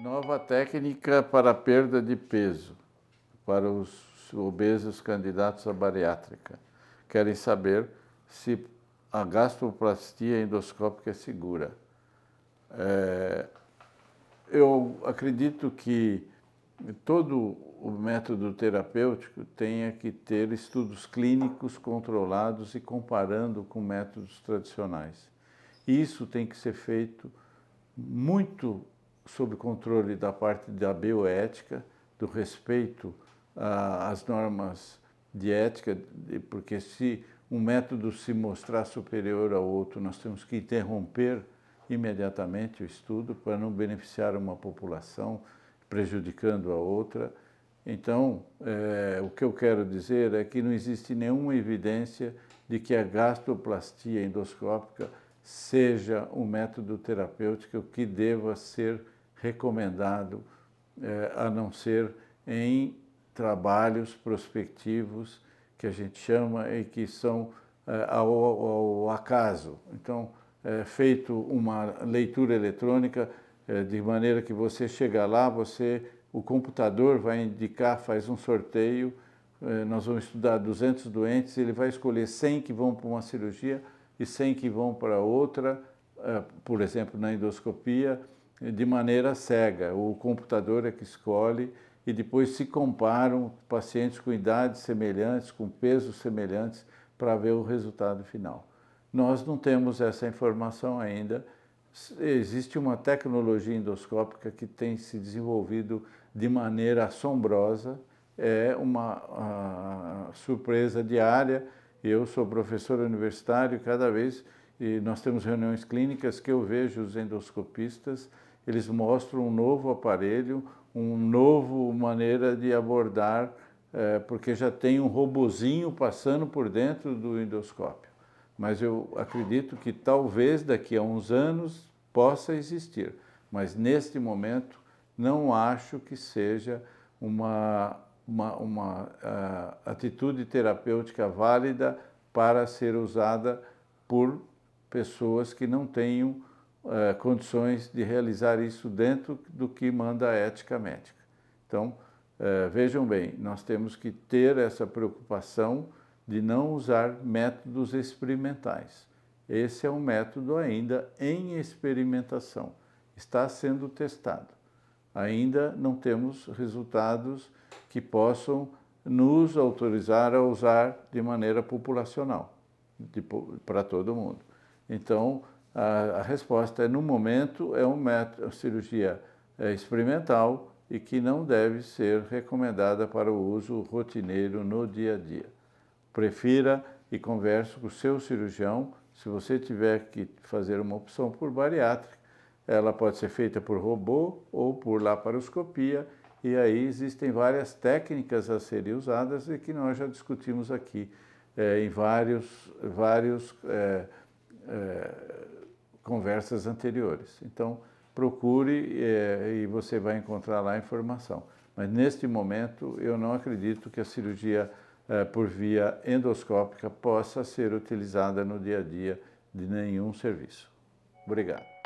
Nova técnica para perda de peso para os obesos candidatos à bariátrica. Querem saber se a gastroplastia endoscópica é segura. É, eu acredito que todo o método terapêutico tenha que ter estudos clínicos controlados e comparando com métodos tradicionais. Isso tem que ser feito muito sob controle da parte da bioética, do respeito às normas de ética, porque se um método se mostrar superior ao outro, nós temos que interromper imediatamente o estudo para não beneficiar uma população, prejudicando a outra. Então, é, o que eu quero dizer é que não existe nenhuma evidência de que a gastroplastia endoscópica seja um método terapêutico que deva ser recomendado, é, a não ser em trabalhos prospectivos que a gente chama e que são é, ao, ao, acaso. Então, é feito uma leitura eletrônica é, de maneira que você chega lá, você o computador vai indicar, faz um sorteio, nós vamos estudar 200 doentes, ele vai escolher 100 que vão para uma cirurgia e 100 que vão para outra, por exemplo, na endoscopia, de maneira cega. O computador é que escolhe e depois se comparam pacientes com idades semelhantes, com pesos semelhantes, para ver o resultado final. Nós não temos essa informação ainda. Existe uma tecnologia endoscópica que tem se desenvolvido de maneira assombrosa, é uma surpresa diária. Eu sou professor universitário, cada vez e nós temos reuniões clínicas que eu vejo os endoscopistas, eles mostram um novo aparelho, uma nova maneira de abordar, é, porque já tem um robozinho passando por dentro do endoscópio. Mas eu acredito que talvez daqui a uns anos possa existir, mas neste momento não acho que seja uma, uma, uma uh, atitude terapêutica válida para ser usada por pessoas que não tenham uh, condições de realizar isso dentro do que manda a ética médica. Então, uh, vejam bem, nós temos que ter essa preocupação de não usar métodos experimentais. Esse é um método ainda em experimentação, está sendo testado ainda não temos resultados que possam nos autorizar a usar de maneira populacional, para todo mundo. Então, a, a, resposta é, no momento, é um método, cirurgia é, experimental e que não deve ser recomendada para o uso rotineiro no dia a dia. Prefira e converse com o seu cirurgião se você tiver que fazer uma opção por bariátrica ela pode ser feita por robô ou por laparoscopia, e aí existem várias técnicas a serem usadas e que nós já discutimos aqui é, em vários, vários é, é, conversas anteriores. Então, procure e você vai encontrar lá a informação. Mas neste momento, eu não acredito que a cirurgia por via endoscópica possa ser utilizada no dia a dia de nenhum serviço. Obrigado.